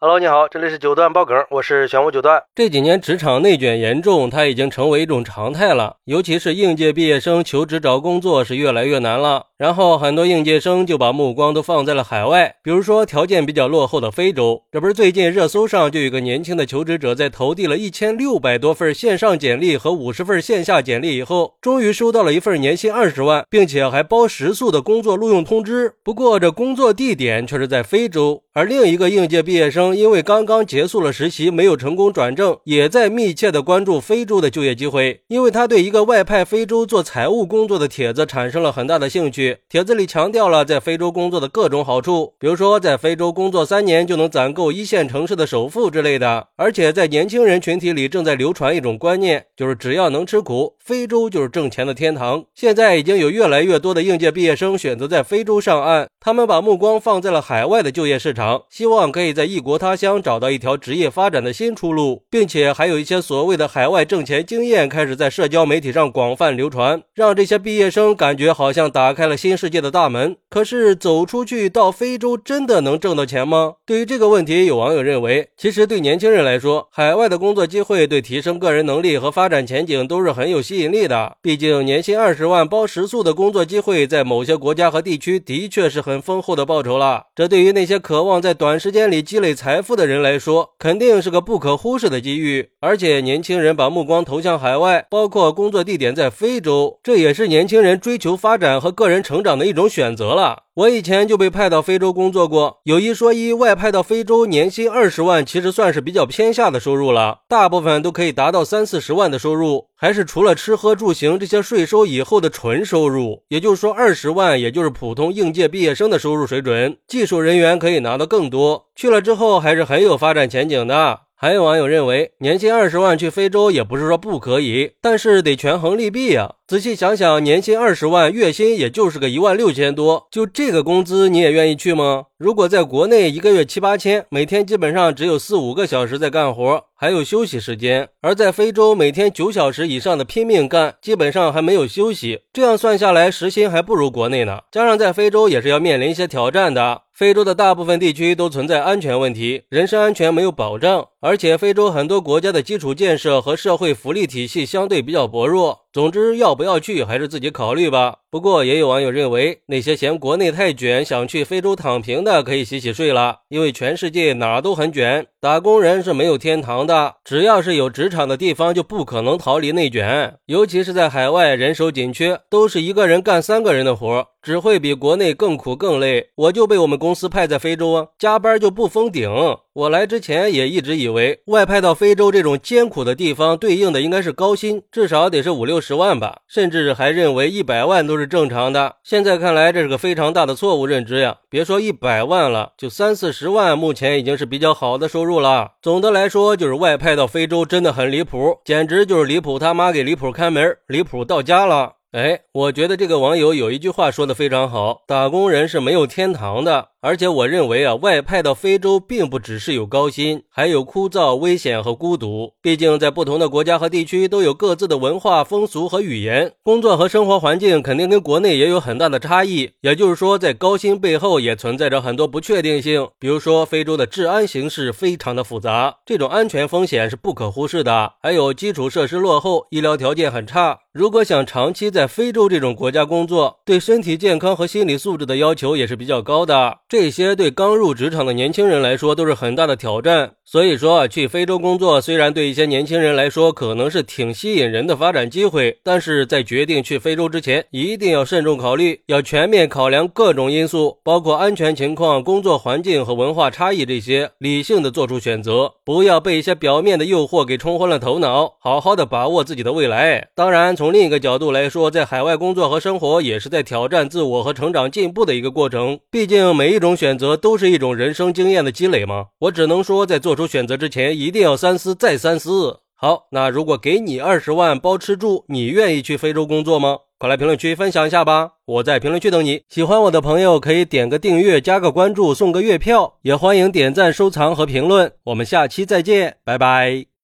Hello，你好，这里是九段爆梗，我是玄武九段。这几年职场内卷严重，它已经成为一种常态了。尤其是应届毕业生求职找工作是越来越难了。然后很多应届生就把目光都放在了海外，比如说条件比较落后的非洲。这不是最近热搜上就有个年轻的求职者在投递了一千六百多份线上简历和五十份线下简历以后，终于收到了一份年薪二十万，并且还包食宿的工作录用通知。不过这工作地点却是在非洲。而另一个应届毕业生因为刚刚结束了实习，没有成功转正，也在密切的关注非洲的就业机会，因为他对一个外派非洲做财务工作的帖子产生了很大的兴趣。帖子里强调了在非洲工作的各种好处，比如说在非洲工作三年就能攒够一线城市的首付之类的。而且在年轻人群体里正在流传一种观念，就是只要能吃苦，非洲就是挣钱的天堂。现在已经有越来越多的应届毕业生选择在非洲上岸，他们把目光放在了海外的就业市场，希望可以在异国他乡找到一条职业发展的新出路，并且还有一些所谓的海外挣钱经验开始在社交媒体上广泛流传，让这些毕业生感觉好像打开了新世界。的大门，可是走出去到非洲真的能挣到钱吗？对于这个问题，有网友认为，其实对年轻人来说，海外的工作机会对提升个人能力和发展前景都是很有吸引力的。毕竟年薪二十万包食宿的工作机会，在某些国家和地区的确是很丰厚的报酬了。这对于那些渴望在短时间里积累财财富的人来说，肯定是个不可忽视的机遇。而且年轻人把目光投向海外，包括工作地点在非洲，这也是年轻人追求发展和个人成长的。一种选择了。我以前就被派到非洲工作过，有一说一，外派到非洲年薪二十万，其实算是比较偏下的收入了。大部分都可以达到三四十万的收入，还是除了吃喝住行这些税收以后的纯收入。也就是说，二十万也就是普通应届毕业生的收入水准。技术人员可以拿到更多，去了之后还是很有发展前景的。还有网友认为，年薪二十万去非洲也不是说不可以，但是得权衡利弊呀。仔细想想，年薪二十万，月薪也就是个一万六千多，就这个工资，你也愿意去吗？如果在国内一个月七八千，每天基本上只有四五个小时在干活，还有休息时间；而在非洲，每天九小时以上的拼命干，基本上还没有休息。这样算下来，时薪还不如国内呢。加上在非洲也是要面临一些挑战的。非洲的大部分地区都存在安全问题，人身安全没有保障，而且非洲很多国家的基础建设和社会福利体系相对比较薄弱。总之，要不要去还是自己考虑吧。不过，也有网友认为，那些嫌国内太卷，想去非洲躺平的，可以洗洗睡了，因为全世界哪都很卷，打工人是没有天堂的。只要是有职场的地方，就不可能逃离内卷。尤其是在海外，人手紧缺，都是一个人干三个人的活，只会比国内更苦更累。我就被我们公司派在非洲啊，加班就不封顶。我来之前也一直以为，外派到非洲这种艰苦的地方，对应的应该是高薪，至少得是五六十万吧，甚至还认为一百万都是正常的。现在看来，这是个非常大的错误认知呀！别说一百万了，就三四十万，目前已经是比较好的收入入了。总的来说，就是外派到非洲真的很离谱，简直就是离谱他妈给离谱开门，离谱到家了。哎，我觉得这个网友有一句话说的非常好：打工人是没有天堂的。而且我认为啊，外派到非洲并不只是有高薪，还有枯燥、危险和孤独。毕竟在不同的国家和地区都有各自的文化风俗和语言，工作和生活环境肯定跟国内也有很大的差异。也就是说，在高薪背后也存在着很多不确定性。比如说，非洲的治安形势非常的复杂，这种安全风险是不可忽视的。还有基础设施落后，医疗条件很差。如果想长期在非洲这种国家工作，对身体健康和心理素质的要求也是比较高的。这些对刚入职场的年轻人来说都是很大的挑战。所以说，去非洲工作虽然对一些年轻人来说可能是挺吸引人的发展机会，但是在决定去非洲之前，一定要慎重考虑，要全面考量各种因素，包括安全情况、工作环境和文化差异这些，理性的做出选择，不要被一些表面的诱惑给冲昏了头脑，好好的把握自己的未来。当然，从另一个角度来说，在海外工作和生活也是在挑战自我和成长进步的一个过程。毕竟每这种选择都是一种人生经验的积累吗。我只能说，在做。出选择之前一定要三思再三思。好，那如果给你二十万包吃住，你愿意去非洲工作吗？快来评论区分享一下吧！我在评论区等你。喜欢我的朋友可以点个订阅、加个关注、送个月票，也欢迎点赞、收藏和评论。我们下期再见，拜拜。